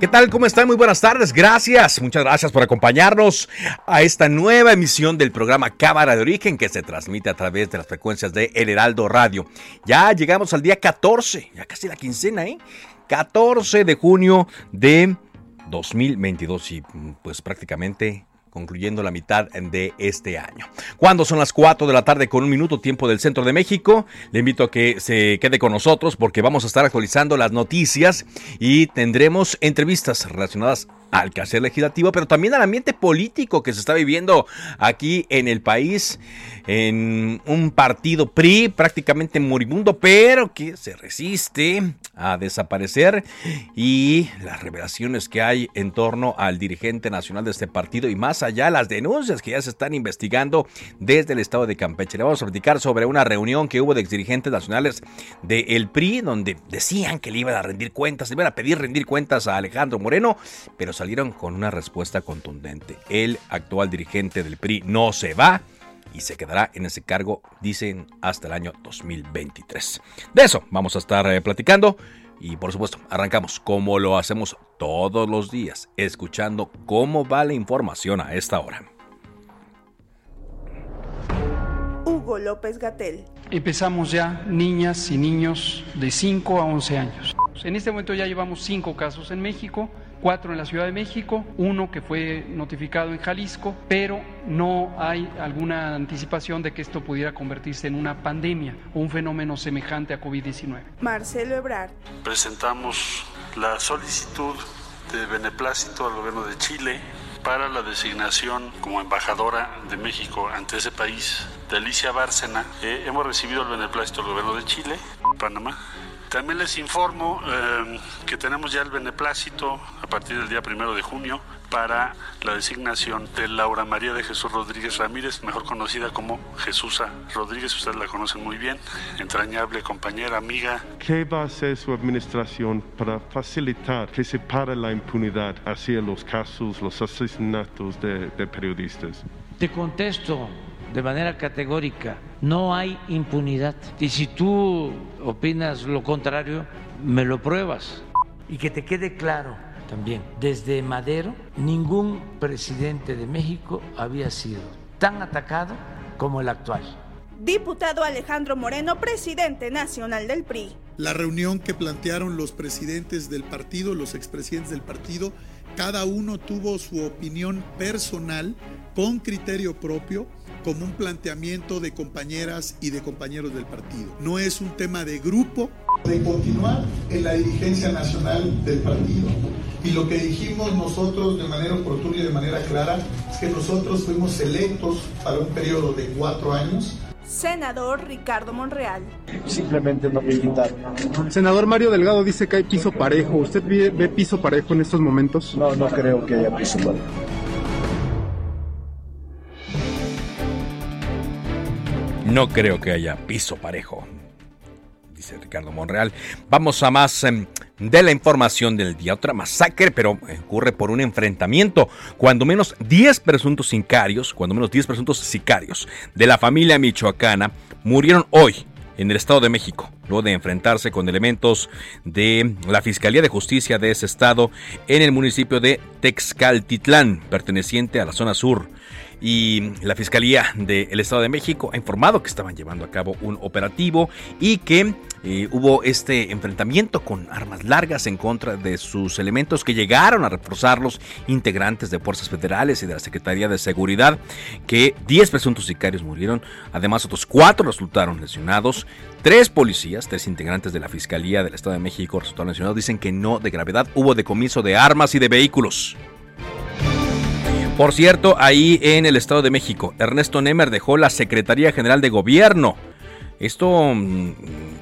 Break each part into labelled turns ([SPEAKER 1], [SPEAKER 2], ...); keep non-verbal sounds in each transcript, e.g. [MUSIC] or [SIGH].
[SPEAKER 1] ¿Qué tal? ¿Cómo están? Muy buenas tardes. Gracias. Muchas gracias por acompañarnos a esta nueva emisión del programa Cámara de Origen que se transmite a través de las frecuencias de El Heraldo Radio. Ya llegamos al día 14, ya casi la quincena, ¿eh? 14 de junio de 2022 y pues prácticamente concluyendo la mitad de este año. Cuando son las 4 de la tarde con un minuto tiempo del centro de México, le invito a que se quede con nosotros porque vamos a estar actualizando las noticias y tendremos entrevistas relacionadas al quehacer legislativo, pero también al ambiente político que se está viviendo aquí en el país, en un partido PRI prácticamente moribundo, pero que se resiste a desaparecer y las revelaciones que hay en torno al dirigente nacional de este partido y más allá las denuncias que ya se están investigando desde el estado de Campeche. Le vamos a platicar sobre una reunión que hubo de exdirigentes nacionales del PRI donde decían que le iban a rendir cuentas, le iban a pedir rendir cuentas a Alejandro Moreno, pero salieron con una respuesta contundente. El actual dirigente del PRI no se va y se quedará en ese cargo, dicen, hasta el año 2023. De eso vamos a estar eh, platicando y por supuesto arrancamos como lo hacemos todos los días, escuchando cómo va la información a esta hora.
[SPEAKER 2] Hugo López Gatel.
[SPEAKER 3] Empezamos ya niñas y niños de 5 a 11 años. En este momento ya llevamos 5 casos en México cuatro en la Ciudad de México, uno que fue notificado en Jalisco, pero no hay alguna anticipación de que esto pudiera convertirse en una pandemia o un fenómeno semejante a COVID-19.
[SPEAKER 2] Marcelo Ebrard.
[SPEAKER 4] Presentamos la solicitud de beneplácito al gobierno de Chile para la designación como embajadora de México ante ese país de Alicia Bárcena. Eh, hemos recibido el beneplácito del gobierno de Chile, Panamá, también les informo eh, que tenemos ya el beneplácito a partir del día primero de junio para la designación de Laura María de Jesús Rodríguez Ramírez, mejor conocida como Jesusa Rodríguez, ustedes la conocen muy bien, entrañable compañera, amiga.
[SPEAKER 5] ¿Qué va a hacer su administración para facilitar que se pare la impunidad hacia los casos, los asesinatos de, de periodistas?
[SPEAKER 6] Te contesto de manera categórica, no hay impunidad. Y si tú opinas lo contrario, me lo pruebas. Y que te quede claro también, desde Madero, ningún presidente de México había sido tan atacado como el actual.
[SPEAKER 2] Diputado Alejandro Moreno, presidente nacional del PRI.
[SPEAKER 7] La reunión que plantearon los presidentes del partido, los expresidentes del partido, cada uno tuvo su opinión personal con criterio propio como un planteamiento de compañeras y de compañeros del partido. No es un tema de grupo. De continuar en la dirigencia nacional del partido. Y lo que dijimos nosotros de manera oportuna y de manera clara es que nosotros fuimos electos para un periodo de cuatro años
[SPEAKER 2] Senador Ricardo Monreal.
[SPEAKER 8] Simplemente no quitar.
[SPEAKER 9] Senador Mario Delgado dice que hay piso parejo. ¿Usted ve, ve, piso parejo en estos momentos?
[SPEAKER 8] No, no creo que haya piso parejo.
[SPEAKER 1] No creo que haya piso parejo, dice Ricardo Monreal. Vamos a más em, de la información del día. Otra masacre, pero ocurre por un enfrentamiento. Cuando menos 10 presuntos sicarios, cuando menos 10 presuntos sicarios de la familia michoacana murieron hoy en el Estado de México, luego de enfrentarse con elementos de la Fiscalía de Justicia de ese estado en el municipio de Texcaltitlán, perteneciente a la zona sur y la Fiscalía del Estado de México ha informado que estaban llevando a cabo un operativo y que eh, hubo este enfrentamiento con armas largas en contra de sus elementos que llegaron a reforzar los integrantes de fuerzas federales y de la Secretaría de Seguridad, que 10 presuntos sicarios murieron, además otros 4 resultaron lesionados, tres policías, tres integrantes de la Fiscalía del Estado de México resultaron lesionados, dicen que no de gravedad, hubo decomiso de armas y de vehículos. Por cierto, ahí en el Estado de México, Ernesto Nemer dejó la Secretaría General de Gobierno. Esto mm,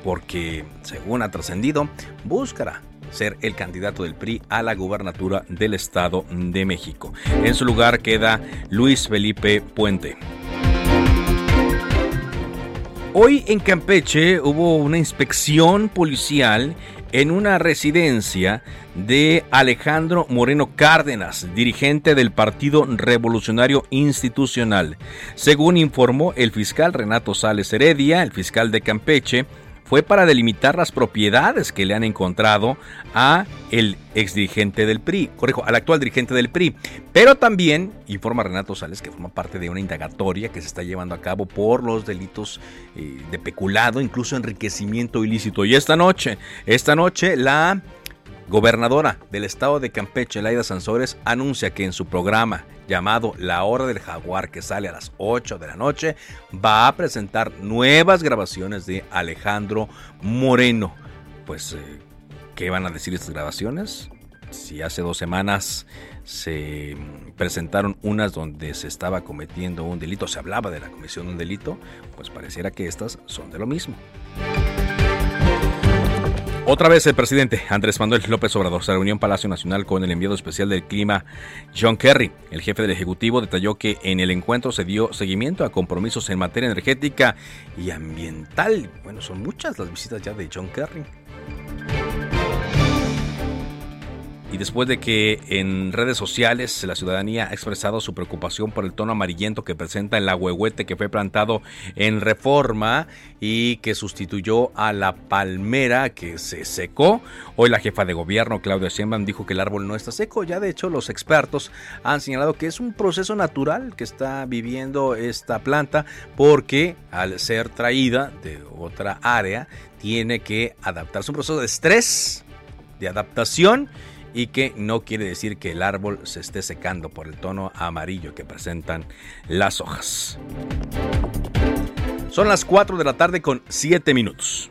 [SPEAKER 1] porque, según ha trascendido, buscará ser el candidato del PRI a la gubernatura del Estado de México. En su lugar queda Luis Felipe Puente. Hoy en Campeche hubo una inspección policial en una residencia de Alejandro Moreno Cárdenas, dirigente del Partido Revolucionario Institucional. Según informó el fiscal Renato Sales Heredia, el fiscal de Campeche, fue para delimitar las propiedades que le han encontrado a el ex dirigente del PRI, corrijo, al actual dirigente del PRI. Pero también informa Renato Sales que forma parte de una indagatoria que se está llevando a cabo por los delitos eh, de peculado, incluso enriquecimiento ilícito. Y esta noche, esta noche la gobernadora del estado de Campeche, Laida Sansores, anuncia que en su programa llamado La Hora del Jaguar, que sale a las 8 de la noche, va a presentar nuevas grabaciones de Alejandro Moreno. Pues, eh, ¿qué van a decir estas grabaciones? Si hace dos semanas se presentaron unas donde se estaba cometiendo un delito, se hablaba de la comisión de un delito, pues pareciera que estas son de lo mismo. Otra vez el presidente Andrés Manuel López Obrador se reunió en Palacio Nacional con el enviado especial del clima John Kerry. El jefe del Ejecutivo detalló que en el encuentro se dio seguimiento a compromisos en materia energética y ambiental. Bueno, son muchas las visitas ya de John Kerry. Y después de que en redes sociales la ciudadanía ha expresado su preocupación por el tono amarillento que presenta el agüehuete que fue plantado en reforma y que sustituyó a la palmera que se secó, hoy la jefa de gobierno Claudia Sheinbaum dijo que el árbol no está seco. Ya de hecho los expertos han señalado que es un proceso natural que está viviendo esta planta porque al ser traída de otra área tiene que adaptarse. un proceso de estrés, de adaptación y que no quiere decir que el árbol se esté secando por el tono amarillo que presentan las hojas. Son las 4 de la tarde con 7 minutos.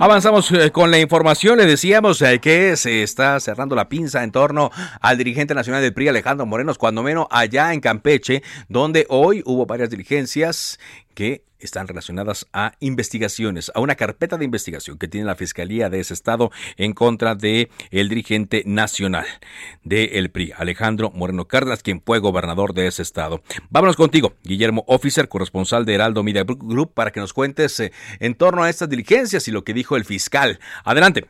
[SPEAKER 1] Avanzamos eh, con la información. Le decíamos eh, que se está cerrando la pinza en torno al dirigente nacional del PRI, Alejandro Morenos, cuando menos allá en Campeche, donde hoy hubo varias diligencias que están relacionadas a investigaciones, a una carpeta de investigación que tiene la Fiscalía de ese estado en contra de el dirigente nacional del PRI, Alejandro Moreno Cárdenas, quien fue gobernador de ese estado. Vámonos contigo, Guillermo Officer, corresponsal de Heraldo Media Group, para que nos cuentes eh, en torno a estas diligencias y lo que dijo el fiscal. Adelante.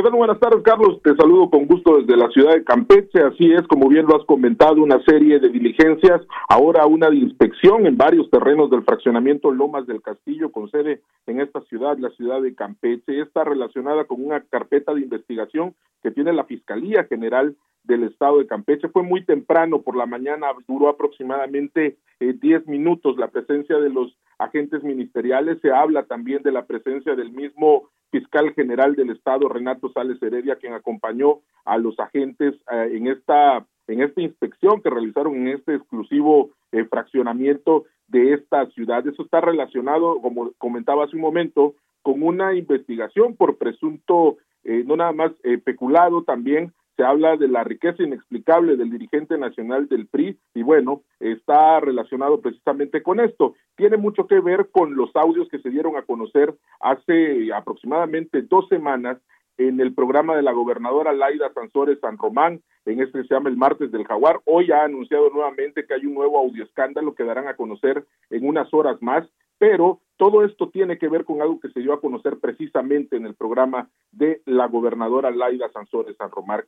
[SPEAKER 10] Buenas tardes, Carlos. Te saludo con gusto desde la ciudad de Campeche. Así es, como bien lo has comentado, una serie de diligencias, ahora una de inspección en varios terrenos del fraccionamiento Lomas del Castillo, con sede en esta ciudad, la ciudad de Campeche. Está relacionada con una carpeta de investigación que tiene la Fiscalía General del estado de Campeche. Fue muy temprano por la mañana, duró aproximadamente 10 eh, minutos la presencia de los agentes ministeriales. Se habla también de la presencia del mismo fiscal general del estado, Renato Sales Heredia, quien acompañó a los agentes eh, en esta en esta inspección que realizaron en este exclusivo eh, fraccionamiento de esta ciudad. Eso está relacionado, como comentaba hace un momento, con una investigación por presunto, eh, no nada más peculado, también se habla de la riqueza inexplicable del dirigente nacional del PRI y bueno, está relacionado precisamente con esto. Tiene mucho que ver con los audios que se dieron a conocer hace aproximadamente dos semanas en el programa de la gobernadora Laida Sansores San Román, en este se llama el martes del jaguar. Hoy ha anunciado nuevamente que hay un nuevo audio escándalo que darán a conocer en unas horas más, pero todo esto tiene que ver con algo que se dio a conocer precisamente en el programa de la gobernadora Laida Sansores San Román.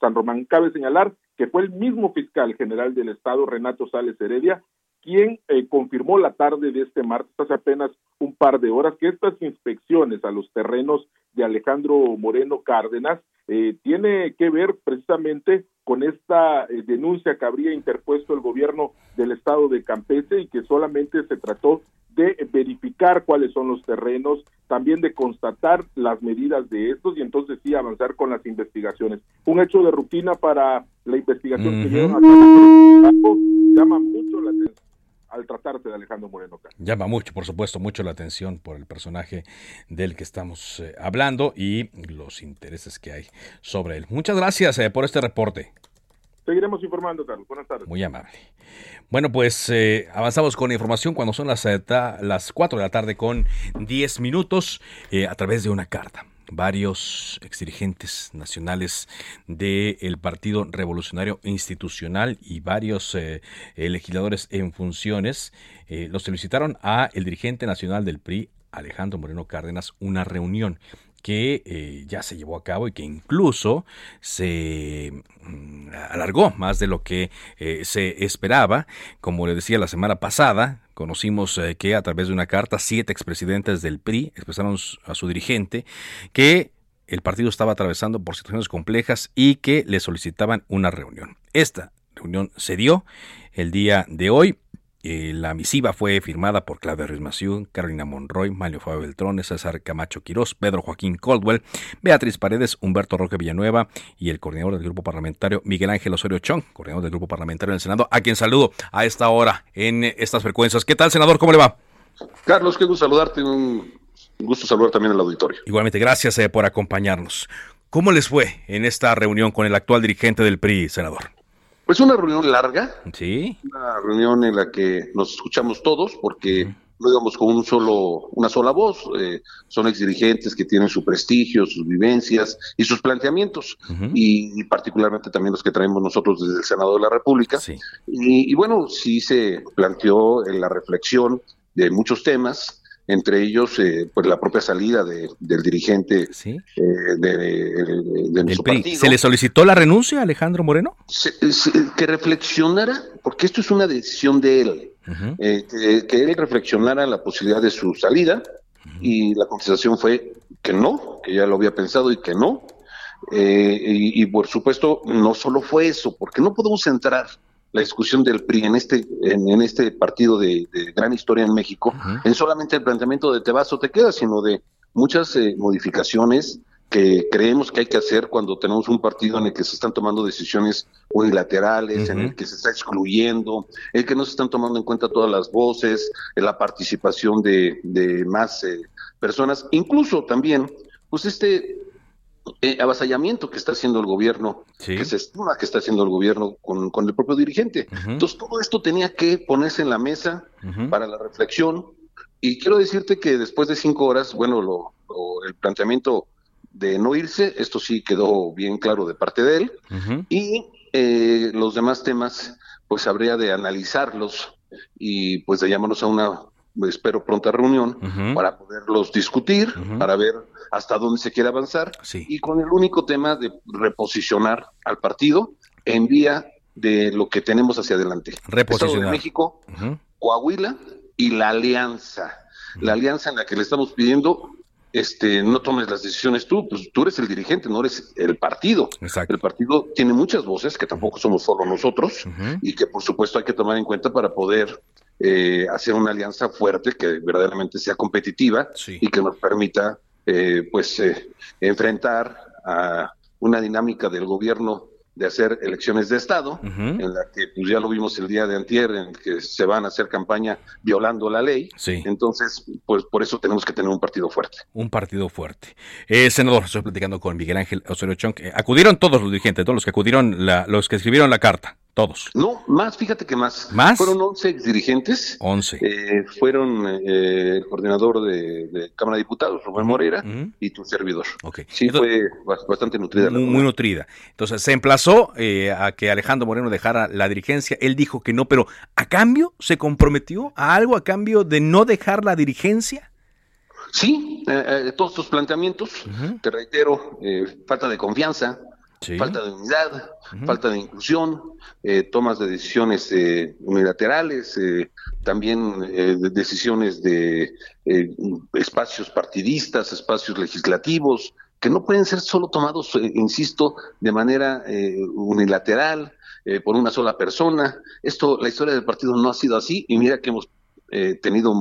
[SPEAKER 10] San Román. Cabe señalar que fue el mismo fiscal general del estado, Renato Sales Heredia, quien eh, confirmó la tarde de este martes, hace apenas un par de horas, que estas inspecciones a los terrenos de Alejandro Moreno Cárdenas eh, tiene que ver precisamente con esta eh, denuncia que habría interpuesto el gobierno del estado de Campeche y que solamente se trató de verificar cuáles son los terrenos, también de constatar las medidas de estos y entonces sí avanzar con las investigaciones. Un hecho de rutina para la investigación que llevan a cabo. Llama mucho la atención al tratarse de Alejandro Moreno
[SPEAKER 1] Llama mucho, por supuesto, mucho la atención por el personaje del que estamos eh, hablando y los intereses que hay sobre él. Muchas gracias eh, por este reporte.
[SPEAKER 10] Seguiremos informando, Carlos. Buenas tardes.
[SPEAKER 1] Muy amable. Bueno, pues eh, avanzamos con la información cuando son las, las 4 de la tarde con 10 minutos a través de una carta varios exdirigentes nacionales del Partido Revolucionario Institucional y varios eh, eh, legisladores en funciones eh, los solicitaron a el dirigente nacional del PRI, Alejandro Moreno Cárdenas, una reunión que ya se llevó a cabo y que incluso se mm, alargó más de lo que se esperaba. Como le decía la semana pasada, conocimos eh, que a través de una carta siete expresidentes del PRI expresaron a su dirigente que el partido estaba atravesando por situaciones complejas y que le solicitaban una reunión. Esta reunión se dio el día de hoy eh, la misiva fue firmada por Claudia Ruiz Carolina Monroy, Mario Fabio Beltrones, César Camacho Quirós, Pedro Joaquín Caldwell, Beatriz Paredes, Humberto Roque Villanueva y el coordinador del grupo parlamentario Miguel Ángel Osorio Chong, coordinador del grupo parlamentario del Senado, a quien saludo a esta hora en estas frecuencias. ¿Qué tal, senador? ¿Cómo le va?
[SPEAKER 11] Carlos, qué gusto saludarte. Un gusto saludar también al auditorio.
[SPEAKER 1] Igualmente, gracias eh, por acompañarnos. ¿Cómo les fue en esta reunión con el actual dirigente del PRI, senador?
[SPEAKER 11] Pues una reunión larga.
[SPEAKER 1] Sí.
[SPEAKER 11] Una reunión en la que nos escuchamos todos porque no íbamos con un solo, una sola voz. Eh, son exdirigentes que tienen su prestigio, sus vivencias y sus planteamientos. y, particularmente también los que traemos nosotros desde el Senado de la República.
[SPEAKER 1] Sí.
[SPEAKER 11] Y, y, bueno, sí se planteó en la reflexión de muchos temas entre ellos eh, pues la propia salida de, del dirigente
[SPEAKER 1] ¿Sí?
[SPEAKER 11] eh, de, de, nuestro partido.
[SPEAKER 1] ¿Se le solicitó la renuncia a Alejandro Moreno?
[SPEAKER 11] que reflexionara, porque esto es una decisión de él, eh, que, que, él reflexionara la posibilidad de su salida y la contestación fue que no, que ya lo había pensado y que no. Y, y, por supuesto no solo fue eso, porque no podemos entrar la discusión del PRI en este, en, este partido de, gran historia en México, en solamente el planteamiento de te vas o te quedas, sino de muchas eh, modificaciones que creemos que hay que hacer cuando tenemos un partido en el que se están tomando decisiones unilaterales, en el que se está excluyendo, en el que no se están tomando en cuenta todas las voces, en la participación de, de más eh, personas, incluso también, pues este eh, avasallamiento que está haciendo el gobierno, que se estima que está haciendo el gobierno con, con el propio dirigente. Entonces, todo esto tenía que ponerse en la mesa para la reflexión. Y quiero decirte que después de cinco horas, bueno, lo, el planteamiento de no irse, esto sí quedó bien claro de parte de él. Y eh, los demás temas, pues habría de analizarlos y pues de llamarnos a una espero pronta reunión para poderlos discutir, para ver hasta dónde se quiere avanzar y con el único tema de reposicionar al partido en vía de lo que tenemos hacia adelante.
[SPEAKER 1] Reposicionar.
[SPEAKER 11] Estado de México, Coahuila y la alianza. La alianza en la que le estamos pidiendo este, no tomes las decisiones tú, pues tú eres el dirigente, no eres el partido. El partido tiene muchas voces, que tampoco somos solo nosotros, y que por supuesto hay que tomar en cuenta para poder eh, hacer una alianza fuerte que verdaderamente sea competitiva y que nos permita eh, pues eh, enfrentar a una dinámica del gobierno de hacer elecciones de Estado, en la que pues, ya lo vimos el día de antier, en que se van a hacer campaña violando la ley. Entonces, pues por eso tenemos que tener un partido fuerte.
[SPEAKER 1] Un partido fuerte. Eh, senador, estoy platicando con Miguel Ángel Osorio Chong. acudieron todos los dirigentes, todos los que acudieron, la, los que escribieron la carta. Todos.
[SPEAKER 11] No, más, fíjate que más.
[SPEAKER 1] ¿Más?
[SPEAKER 11] Fueron 11 dirigentes.
[SPEAKER 1] 11.
[SPEAKER 11] Eh, fueron eh, el coordinador de, de, Cámara de Diputados, Rubén Moreira, uh -huh. y tu servidor.
[SPEAKER 1] Okay.
[SPEAKER 11] Sí,
[SPEAKER 1] Entonces,
[SPEAKER 11] fue bastante nutrida.
[SPEAKER 1] Muy, muy nutrida. Entonces, se emplazó eh, a que Alejandro Moreno dejara la dirigencia. Él dijo que no, pero ¿a cambio se comprometió a algo a cambio de no dejar la dirigencia?
[SPEAKER 11] Sí, eh, todos estos planteamientos, uh -huh. te reitero, falta de confianza, Sí. falta de unidad, uh -huh. falta de inclusión, eh, tomas de decisiones eh, unilaterales, eh, también de decisiones de espacios partidistas, espacios legislativos, que no pueden ser solo tomados, insisto, de manera unilateral, por una sola persona. Esto, la historia del partido no ha sido así, y mira que hemos tenido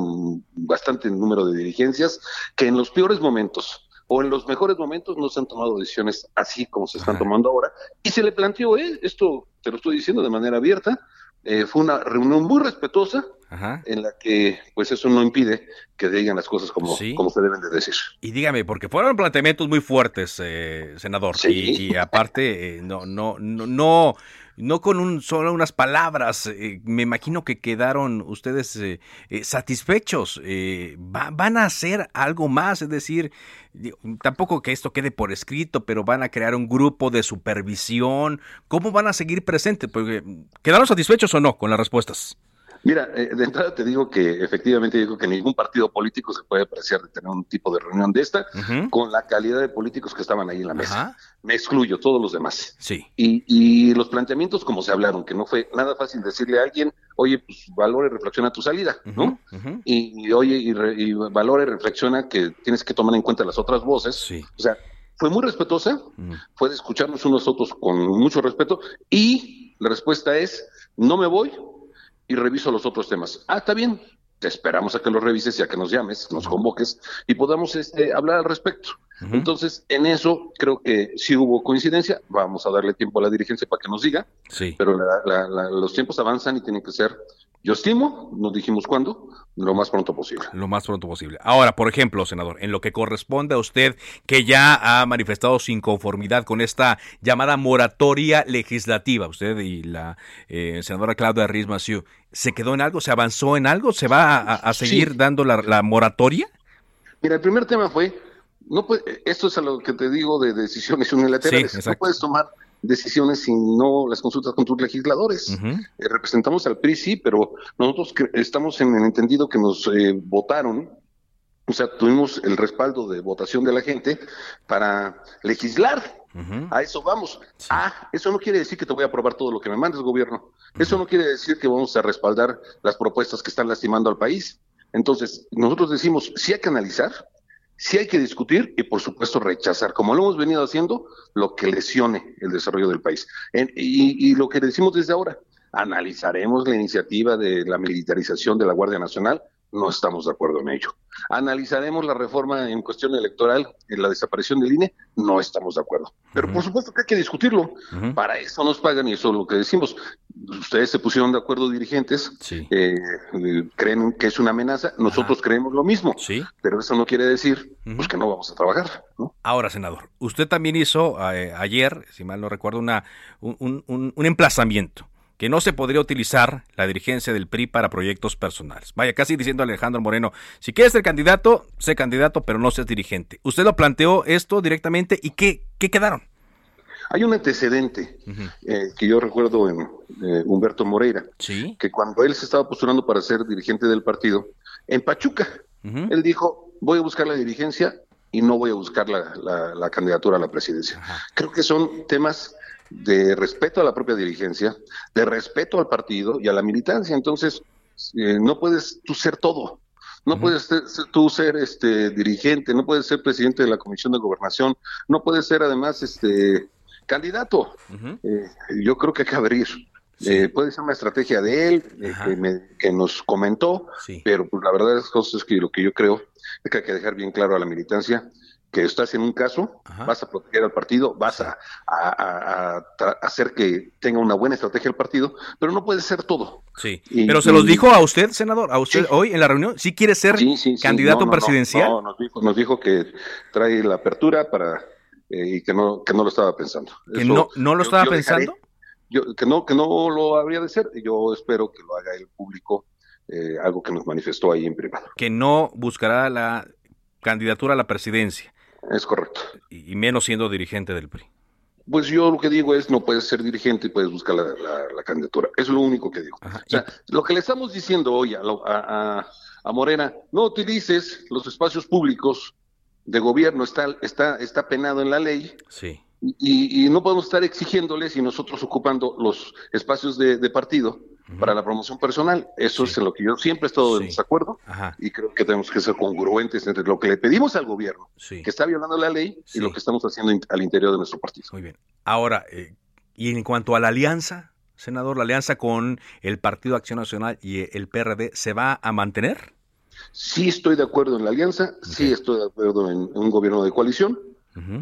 [SPEAKER 11] bastante número de dirigencias que en los peores momentos, o en los mejores momentos no se han tomado decisiones así como se están tomando ahora. Y se le planteó, eh, esto te lo estoy diciendo de manera abierta, eh, fue una reunión muy respetuosa Ajá. en la que pues eso no impide que digan las cosas como, ¿Sí? como se deben de decir.
[SPEAKER 1] Y dígame, porque fueron planteamientos muy fuertes, eh, senador, ¿Sí? y, y, aparte eh, no, no, no, no no con un, solo unas palabras, eh, me imagino que quedaron ustedes eh, eh, satisfechos. Va, van a hacer algo más, es decir, tampoco que esto quede por escrito, pero van a crear un grupo de supervisión. ¿Cómo van a seguir presentes? Porque, ¿Quedaron satisfechos o no con las respuestas?
[SPEAKER 11] Mira, eh, de entrada te digo que efectivamente digo que ningún partido político se puede apreciar de tener un tipo de reunión de esta uh -huh. con la calidad de políticos que estaban ahí en la mesa. Me excluyo, todos los demás.
[SPEAKER 1] Sí.
[SPEAKER 11] Y, y, los planteamientos como se hablaron, que no fue nada fácil decirle a alguien, oye, pues valore y reflexiona tu salida, uh -huh. ¿no? Y, y, oye, y, re, y valore y reflexiona que tienes que tomar en cuenta las otras voces.
[SPEAKER 1] Sí.
[SPEAKER 11] O sea, fue muy respetuosa, fue de escucharnos unos a otros con mucho respeto y la respuesta es, no me voy, y reviso los otros temas. Ah, está bien, te esperamos a que los revises y a que nos llames, nos convoques y podamos este, hablar al respecto. Uh -huh. Entonces, en eso creo que sí hubo coincidencia. Vamos a darle tiempo a la dirigencia para que nos diga.
[SPEAKER 1] Sí.
[SPEAKER 11] Pero la, la, la, los tiempos avanzan y tienen que ser, yo estimo, nos dijimos cuándo, lo más pronto posible.
[SPEAKER 1] Lo más pronto posible. Ahora, por ejemplo, senador, en lo que corresponde a usted, que ya ha manifestado su inconformidad con esta llamada moratoria legislativa, usted y la eh, senadora Claudia Riz Massieu, ¿se quedó en algo? ¿Se avanzó en algo? ¿Se va a, a seguir sí. dando la, la moratoria?
[SPEAKER 11] Mira, el primer tema fue no puede, esto es a lo que te digo de decisiones [LAUGHS] unilaterales.
[SPEAKER 1] Sí,
[SPEAKER 11] no puedes tomar decisiones si no las consultas con tus legisladores. Uh -huh. eh, representamos al PRI, sí, pero nosotros estamos en el entendido que nos eh, votaron, o sea, tuvimos el respaldo de votación de la gente para legislar. Uh -huh. A eso vamos. Sí. Ah, eso no quiere decir que te voy a aprobar todo lo que me mandes, gobierno. Uh -huh. Eso no quiere decir que vamos a respaldar las propuestas que están lastimando al país. Entonces, nosotros decimos, sí hay que analizar, sí hay que discutir y, por supuesto, rechazar, como lo hemos venido haciendo, lo que lesione el desarrollo del país. Y, lo que decimos desde ahora, analizaremos la iniciativa de la militarización de la Guardia Nacional, no estamos de acuerdo en ello. Analizaremos la reforma en cuestión electoral, en la desaparición del INE, no estamos de acuerdo. Pero uh -huh. por supuesto que hay que discutirlo. Uh -huh. Para eso nos pagan y eso es lo que decimos. Ustedes se pusieron de acuerdo, dirigentes,
[SPEAKER 1] sí.
[SPEAKER 11] eh, creen que es una amenaza, nosotros Ajá. creemos lo mismo.
[SPEAKER 1] Sí.
[SPEAKER 11] Pero eso no quiere decir uh -huh. pues, que no vamos a trabajar. ¿no?
[SPEAKER 1] Ahora, senador, usted también hizo eh, ayer, si mal no recuerdo, una, un, un, un emplazamiento que no se podría utilizar la dirigencia del PRI para proyectos personales. Vaya, casi diciendo a Alejandro Moreno, si quieres ser candidato, sé candidato, pero no seas dirigente. ¿Usted lo planteó esto directamente y qué, qué quedaron?
[SPEAKER 11] Hay un antecedente uh -huh. eh, que yo recuerdo en eh, Humberto Moreira,
[SPEAKER 1] ¿Sí?
[SPEAKER 11] que cuando él se estaba postulando para ser dirigente del partido, en Pachuca, uh -huh. él dijo, voy a buscar la dirigencia y no voy a buscar la, la, la candidatura a la presidencia. Uh -huh. Creo que son temas de respeto a la propia dirigencia, de respeto al partido y a la militancia. Entonces, eh, no puedes tú ser todo. No uh -huh. puedes ser, tú ser este dirigente, no puedes ser presidente de la Comisión de Gobernación, no puedes ser además este candidato. Uh -huh. eh, yo creo que hay que abrir. Sí. Eh, puede ser una estrategia de él, eh, que, me, que, nos comentó, sí. pero pues, la verdad es que lo que yo creo es que hay que dejar bien claro a la militancia que estás en un caso, Ajá. vas a proteger al partido, vas a, a, a, hacer que tenga una buena estrategia el partido, pero no puede ser todo.
[SPEAKER 1] Sí, y, pero se los dijo a usted, senador, a usted sí. hoy en la reunión, ¿sí quiere ser sí, candidato
[SPEAKER 11] no, no,
[SPEAKER 1] presidencial?
[SPEAKER 11] No, nos dijo, nos dijo, que trae la apertura para eh, y que no, que no lo estaba pensando.
[SPEAKER 1] ¿Que Eso, no, no lo estaba yo, yo pensando?
[SPEAKER 11] Dejaré, yo, que no, que no lo habría de ser, yo espero que lo haga el público, eh, algo que nos manifestó ahí en privado.
[SPEAKER 1] Que no buscará la candidatura a la presidencia.
[SPEAKER 11] Es correcto.
[SPEAKER 1] Y, menos siendo dirigente del PRI.
[SPEAKER 11] Pues yo lo que digo es, no puedes ser dirigente y puedes buscar la, candidatura. Eso es lo único que digo. O sea, lo que le estamos diciendo hoy a, a, a Morena, no utilices los espacios públicos de gobierno, está, está, está penado en la ley.
[SPEAKER 1] Sí.
[SPEAKER 11] Y, no podemos estar exigiéndoles y nosotros ocupando los espacios de, partido para la promoción personal. Eso es en lo que yo siempre he estado en desacuerdo y creo que tenemos que ser congruentes entre lo que le pedimos al gobierno, que está violando la ley, y lo que estamos haciendo al interior de nuestro partido.
[SPEAKER 1] Muy bien. Ahora, eh, y en cuanto a la alianza, senador, la alianza con el Partido Acción Nacional y el PRD, ¿se va a mantener?
[SPEAKER 11] Sí estoy de acuerdo en la alianza, sí estoy de acuerdo en un gobierno de coalición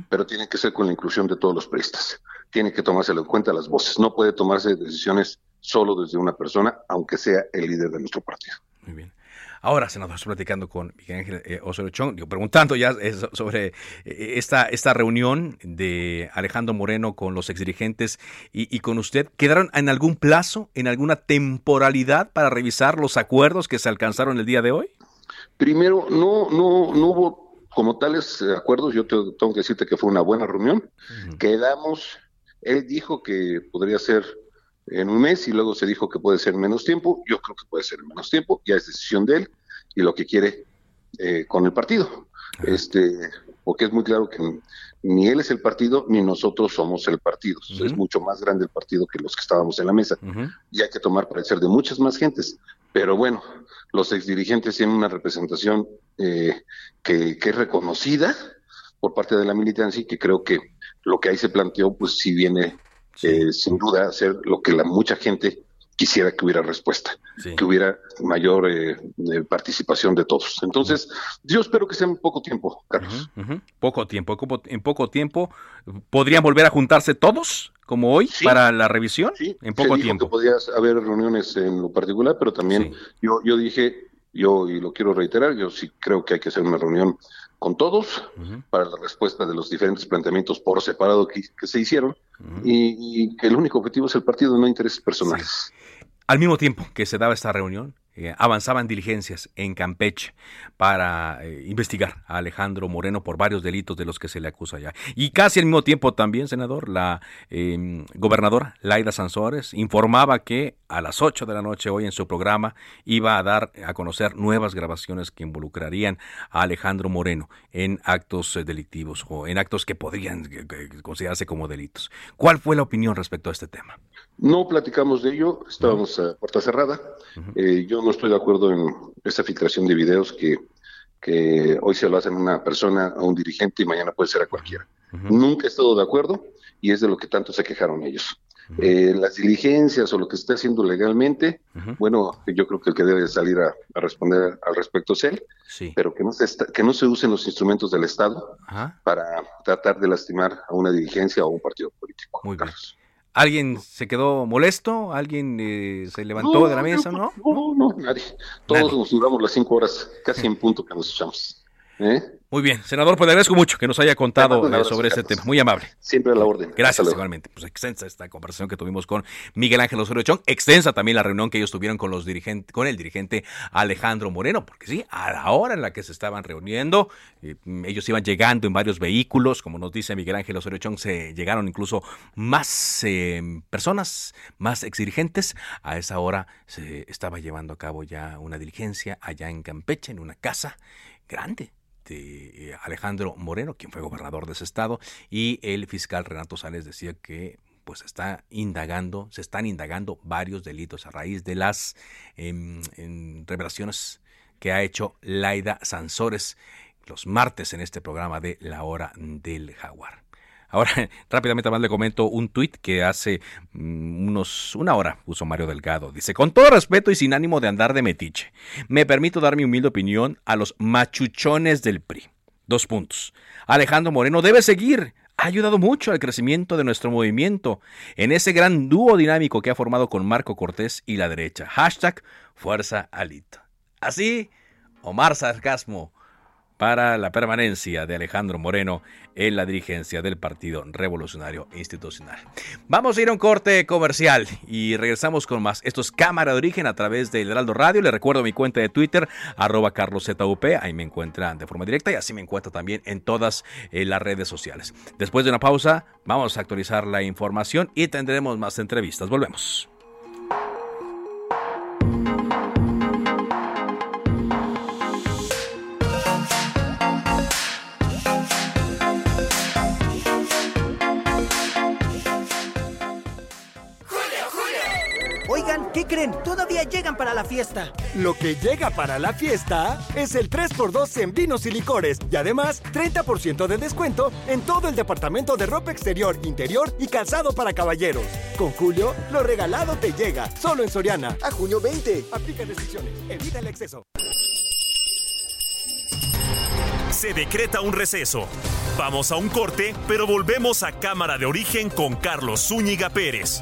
[SPEAKER 11] pero tiene que ser con la inclusión de todos los periodistas. Tiene que tomarse en cuenta las voces. No puede tomarse decisiones solo desde una persona, aunque sea el líder de nuestro partido.
[SPEAKER 1] Muy bien. Ahora, senador, estoy platicando con Miguel Ángel eh, Osorio Chong, preguntando ya eh, sobre eh, esta, esta reunión de Alejandro Moreno con los exdirigentes y, y con usted. ¿Quedaron en algún plazo, en alguna temporalidad para revisar los acuerdos que se alcanzaron el día de hoy?
[SPEAKER 11] Primero, no, no, no hubo como tales acuerdos, yo tengo que decirte que fue una buena reunión. Quedamos, él dijo que podría ser en un mes y luego se dijo que puede ser en menos tiempo. Yo creo que puede ser en menos tiempo, ya es decisión de él y lo que quiere eh, con el partido. Este, porque es muy claro que ni él es el partido ni nosotros somos el partido. Es mucho más grande el partido que los que estábamos en la mesa. Y hay que tomar parecer de muchas más gentes. Pero bueno, los exdirigentes tienen una representación eh, que, es reconocida por parte de la militancia y que creo que lo que ahí se planteó, pues sí viene eh, sin duda a ser lo que la mucha gente quisiera que hubiera respuesta, que hubiera mayor eh, participación de todos. Entonces, yo espero que sea en poco tiempo, Carlos.
[SPEAKER 1] Poco tiempo, en poco tiempo. ¿Podrían volver a juntarse todos, como hoy, para la revisión? Sí, en poco tiempo.
[SPEAKER 11] Que podía haber reuniones en lo particular, pero también yo, yo dije, yo, y lo quiero reiterar, yo sí creo que hay que hacer una reunión con todos para la respuesta de los diferentes planteamientos por separado que, se hicieron y, que el único objetivo es el partido, no intereses personales.
[SPEAKER 1] Al mismo tiempo que se daba esta reunión, eh, avanzaban diligencias en Campeche para eh, investigar a Alejandro Moreno por varios delitos de los que se le acusa ya. Y casi al mismo tiempo también, senador, la em, gobernadora Laida Sansores informaba que a las 8 de la noche hoy en su programa iba a dar a conocer nuevas grabaciones que involucrarían a Alejandro Moreno en actos eh, delictivos o en actos que podrían considerarse como delitos. ¿Cuál fue la opinión respecto a este tema?
[SPEAKER 11] No platicamos de ello, estábamos a puerta cerrada. yo no estoy de acuerdo en esa filtración de videos que, que hoy se lo hacen a una persona, a un dirigente y mañana puede ser a cualquiera. Nunca he estado de acuerdo y es de lo que tanto se quejaron ellos. Eh, las diligencias o lo que se está haciendo legalmente, bueno, yo creo que el que debe salir a, responder al respecto es él, pero que no, se que no se usen los instrumentos del Estado para tratar de lastimar a una dirigencia o a un partido político.
[SPEAKER 1] Muy bien. ¿Alguien se quedó molesto? ¿Alguien eh, se levantó de la mesa? ¿no?
[SPEAKER 11] No, no, nadie. Todos nos duramos las cinco horas, casi en [LAUGHS] punto que nos echamos. ¿Eh?
[SPEAKER 1] Muy bien, senador, pues le agradezco mucho que nos haya contado eh, sobre este tema. Muy amable.
[SPEAKER 11] Siempre a la orden.
[SPEAKER 1] Gracias, igualmente. Pues extensa esta conversación que tuvimos con Miguel Ángel Osorio Chong. Extensa también la reunión que ellos tuvieron con los dirigentes, con el dirigente Alejandro Moreno, porque sí, a la hora en la que se estaban reuniendo, eh, ellos iban llegando en varios vehículos, como nos dice Miguel Ángel Osorio Chong, se llegaron incluso más eh, personas, más exdirigentes. A esa hora se estaba llevando a cabo ya una diligencia allá en Campeche, en una casa grande este, Alejandro Moreno, quien fue gobernador de ese estado, y el fiscal Renato Sales decía que pues está indagando, se están indagando varios delitos a raíz de las em, revelaciones que ha hecho Laida Sansores los martes en este programa de La Hora del Jaguar. Ahora, [LAUGHS] rápidamente más le comento un tuit que hace mm, unos una hora puso Mario Delgado. Dice, con todo respeto y sin ánimo de andar de metiche, me permito dar mi humilde opinión a los machuchones del PRI. Dos puntos. Alejandro Moreno debe seguir. Ha ayudado mucho al crecimiento de nuestro movimiento en ese gran dúo dinámico que ha formado con Marco Cortés y la derecha. Hashtag Fuerza Alito. Así, Omar Sarcasmo para la permanencia de Alejandro Moreno en la dirigencia del Partido Revolucionario Institucional. Vamos a ir a un corte comercial y regresamos con más. Esto es Cámara de Origen a través del Heraldo Radio. Le recuerdo mi cuenta de Twitter, arroba carloszup. Ahí me encuentran de forma directa y así me encuentro también en todas eh, las redes sociales. Después de una pausa, vamos a actualizar la información y tendremos más entrevistas. Volvemos.
[SPEAKER 12] Creen? Todavía llegan para la fiesta.
[SPEAKER 13] Lo que llega para la fiesta es el 3x2 en vinos y licores y además 30% de descuento en todo el departamento de ropa exterior, interior y calzado para caballeros. Con Julio, lo regalado te llega, solo en Soriana. A junio 20. Aplica restricciones. Evita el exceso.
[SPEAKER 14] Se decreta un receso. Vamos a un corte, pero volvemos a Cámara de Origen con Carlos Zúñiga Pérez.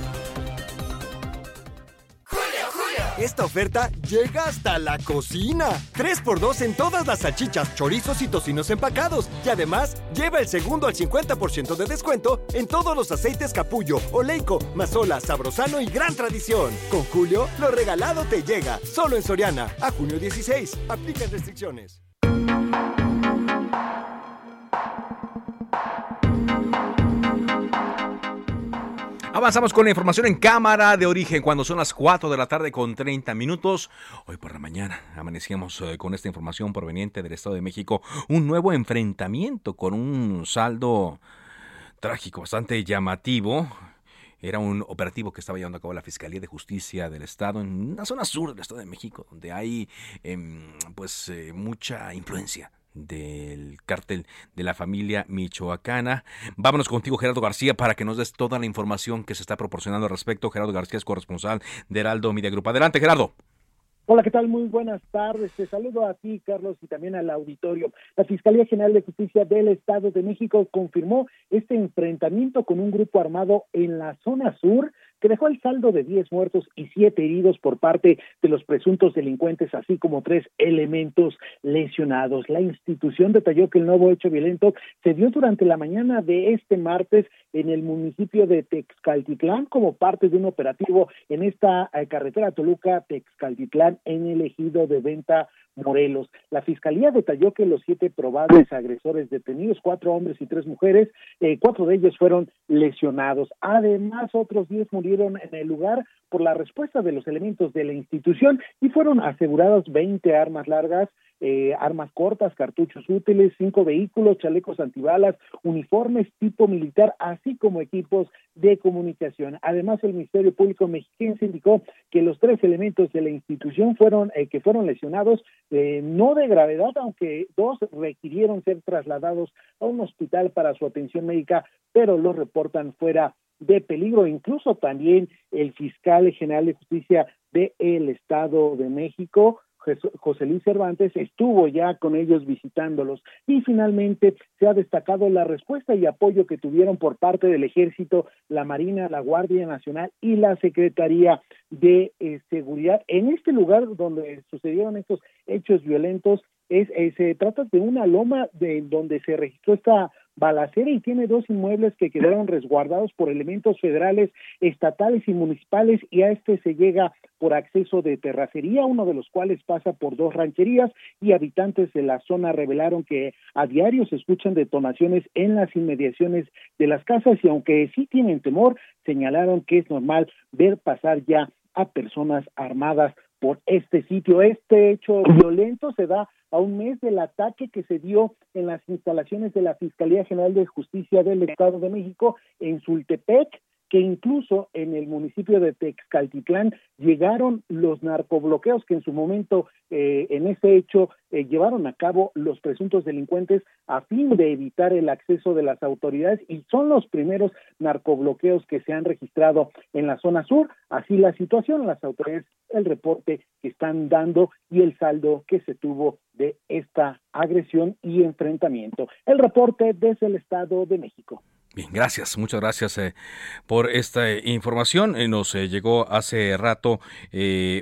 [SPEAKER 13] Esta oferta llega hasta la cocina. 3x2 en todas las salchichas, chorizos y tocinos empacados. Y además, lleva el segundo al 50% de descuento en todos los aceites capullo, oleico, mazola, sabrosano y gran tradición. Con Julio, lo regalado te llega. Solo en Soriana. A junio 16. Aplican restricciones.
[SPEAKER 1] Avanzamos con la información en cámara de origen cuando son las 4 de la tarde con 30 minutos. Hoy por la mañana amanecíamos eh, con esta información proveniente del Estado de México. Un nuevo enfrentamiento con un saldo trágico, bastante llamativo. Era un operativo que estaba llevando a cabo la Fiscalía de Justicia del Estado en la zona sur del Estado de México, donde hay em, pues eh, mucha influencia del cártel de la familia michoacana. Vámonos contigo, Gerardo García, para que nos des toda la información que se está proporcionando al respecto. Gerardo García es corresponsal de Heraldo Media Group. Adelante, Gerardo.
[SPEAKER 15] Hola, ¿qué tal? Muy buenas tardes. Te saludo a ti, Carlos, y también al auditorio. La Fiscalía General de Justicia del Estado de México confirmó este enfrentamiento con un grupo armado en la zona sur que dejó el saldo de 10 muertos y 7 heridos por parte de los presuntos delincuentes, así como tres elementos lesionados. La institución detalló que el nuevo hecho violento se dio durante la mañana de este martes en el municipio de Texcaltitlán como parte de un operativo en esta eh, carretera Toluca-Texcaltitlán en el ejido de venta Morelos. La fiscalía detalló que los siete probables agresores detenidos, cuatro hombres y tres mujeres, eh, cuatro de ellos fueron lesionados. Además, otros diez murieron en el lugar por la respuesta de los elementos de la institución y fueron aseguradas 20 armas largas, eh, armas cortas, cartuchos útiles, cinco vehículos, chalecos antibalas, uniformes tipo militar, así como equipos de comunicación. Además, el Ministerio Público mexicano indicó que los tres elementos de la institución fueron eh, que fueron lesionados, eh, no de gravedad, aunque dos requirieron ser trasladados a un hospital para su atención médica, pero los reportan fuera de peligro. Incluso también el fiscal general de justicia del Estado de México José Luis Cervantes estuvo ya con ellos visitándolos y finalmente se ha destacado la respuesta y apoyo que tuvieron por parte del Ejército, la Marina, la Guardia Nacional y la Secretaría de eh, Seguridad. En este lugar donde sucedieron estos hechos violentos, es, eh, se trata de una loma de donde se registró esta balacera y tiene dos inmuebles que quedaron resguardados por elementos federales, estatales y municipales y a este se llega por acceso de terracería, uno de los cuales pasa por dos rancherías y habitantes de la zona revelaron que a diario se escuchan detonaciones en las inmediaciones de las casas y aunque sí tienen temor, señalaron que es normal ver pasar ya a personas armadas por este sitio. Este hecho violento se da a un mes del ataque que se dio en las instalaciones de la Fiscalía General de Justicia del Estado de México en Zultepec, que incluso en el municipio de Texcaltitlán llegaron los narcobloqueos que en su momento eh, en ese hecho eh, llevaron a cabo los presuntos delincuentes a fin de evitar el acceso de las autoridades y son los primeros narcobloqueos que se han registrado en la zona sur. Así la situación, las autoridades, el reporte que están dando y el saldo que se tuvo de esta agresión y enfrentamiento. El reporte desde el Estado de México.
[SPEAKER 1] Bien, gracias, muchas gracias eh, por esta eh, información. Eh, nos llegó hace rato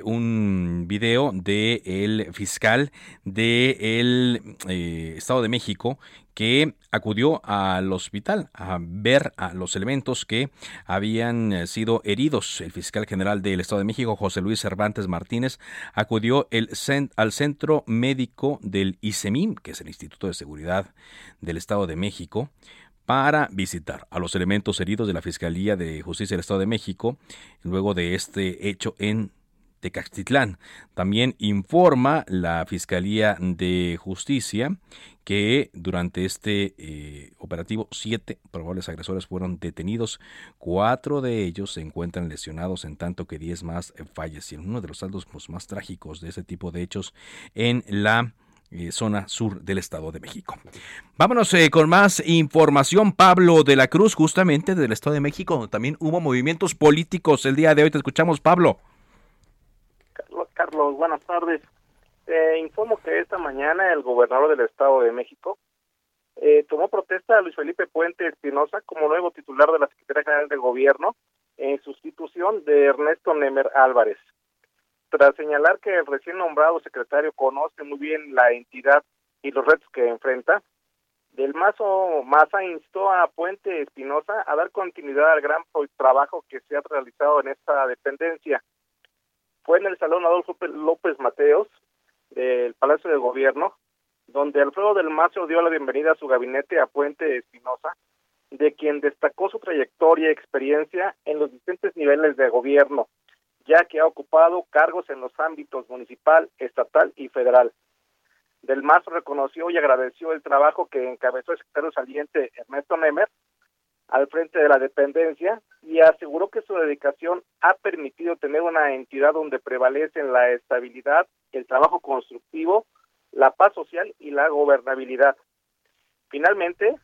[SPEAKER 1] un video del el fiscal del Estado de México que acudió al hospital a ver a los elementos que habían sido heridos. El fiscal general del Estado de México, José Luis Cervantes Martínez, acudió el al centro médico del ICEMIM, que es el Instituto de Seguridad del Estado de México, para visitar a los elementos heridos de la Fiscalía de Justicia del Estado de México luego de este hecho en Tecaxtitlán. También informa la Fiscalía de Justicia que durante este eh, operativo siete probables agresores fueron detenidos, cuatro de ellos se encuentran lesionados en tanto que diez más fallecieron. Uno de los saldos pues, más trágicos de ese tipo de hechos en la eh, zona sur del Estado de México. Vámonos eh, con más información. Pablo de la Cruz, justamente del Estado de México, donde también hubo movimientos políticos el día de hoy. Te escuchamos, Pablo.
[SPEAKER 16] Carlos, Carlos buenas tardes. informo que esta mañana el gobernador del Estado de México eh, tomó protesta a Luis Felipe Puente Espinosa como nuevo titular de la Secretaría General de Gobierno en sustitución de Ernesto Nemer Álvarez tras señalar que el recién nombrado secretario conoce muy bien la entidad y los retos que enfrenta, Del Mazo Maza instó a Puente Espinosa a dar continuidad al gran trabajo que se ha realizado en esta dependencia. Fue en el Salón Adolfo López Mateos del Palacio de Gobierno, donde Alfredo del Mazo dio la bienvenida a su gabinete a Puente Espinosa, de quien destacó su trayectoria y experiencia en los distintos niveles de gobierno, ya que ha ocupado cargos en los ámbitos municipal, estatal y federal. Del Mazo reconoció y agradeció el trabajo que encabezó el secretario saliente Ernesto Nemer al frente de la dependencia y aseguró que su dedicación ha permitido tener una entidad donde prevalecen la estabilidad, el trabajo constructivo, la paz social y la gobernabilidad. Finalmente,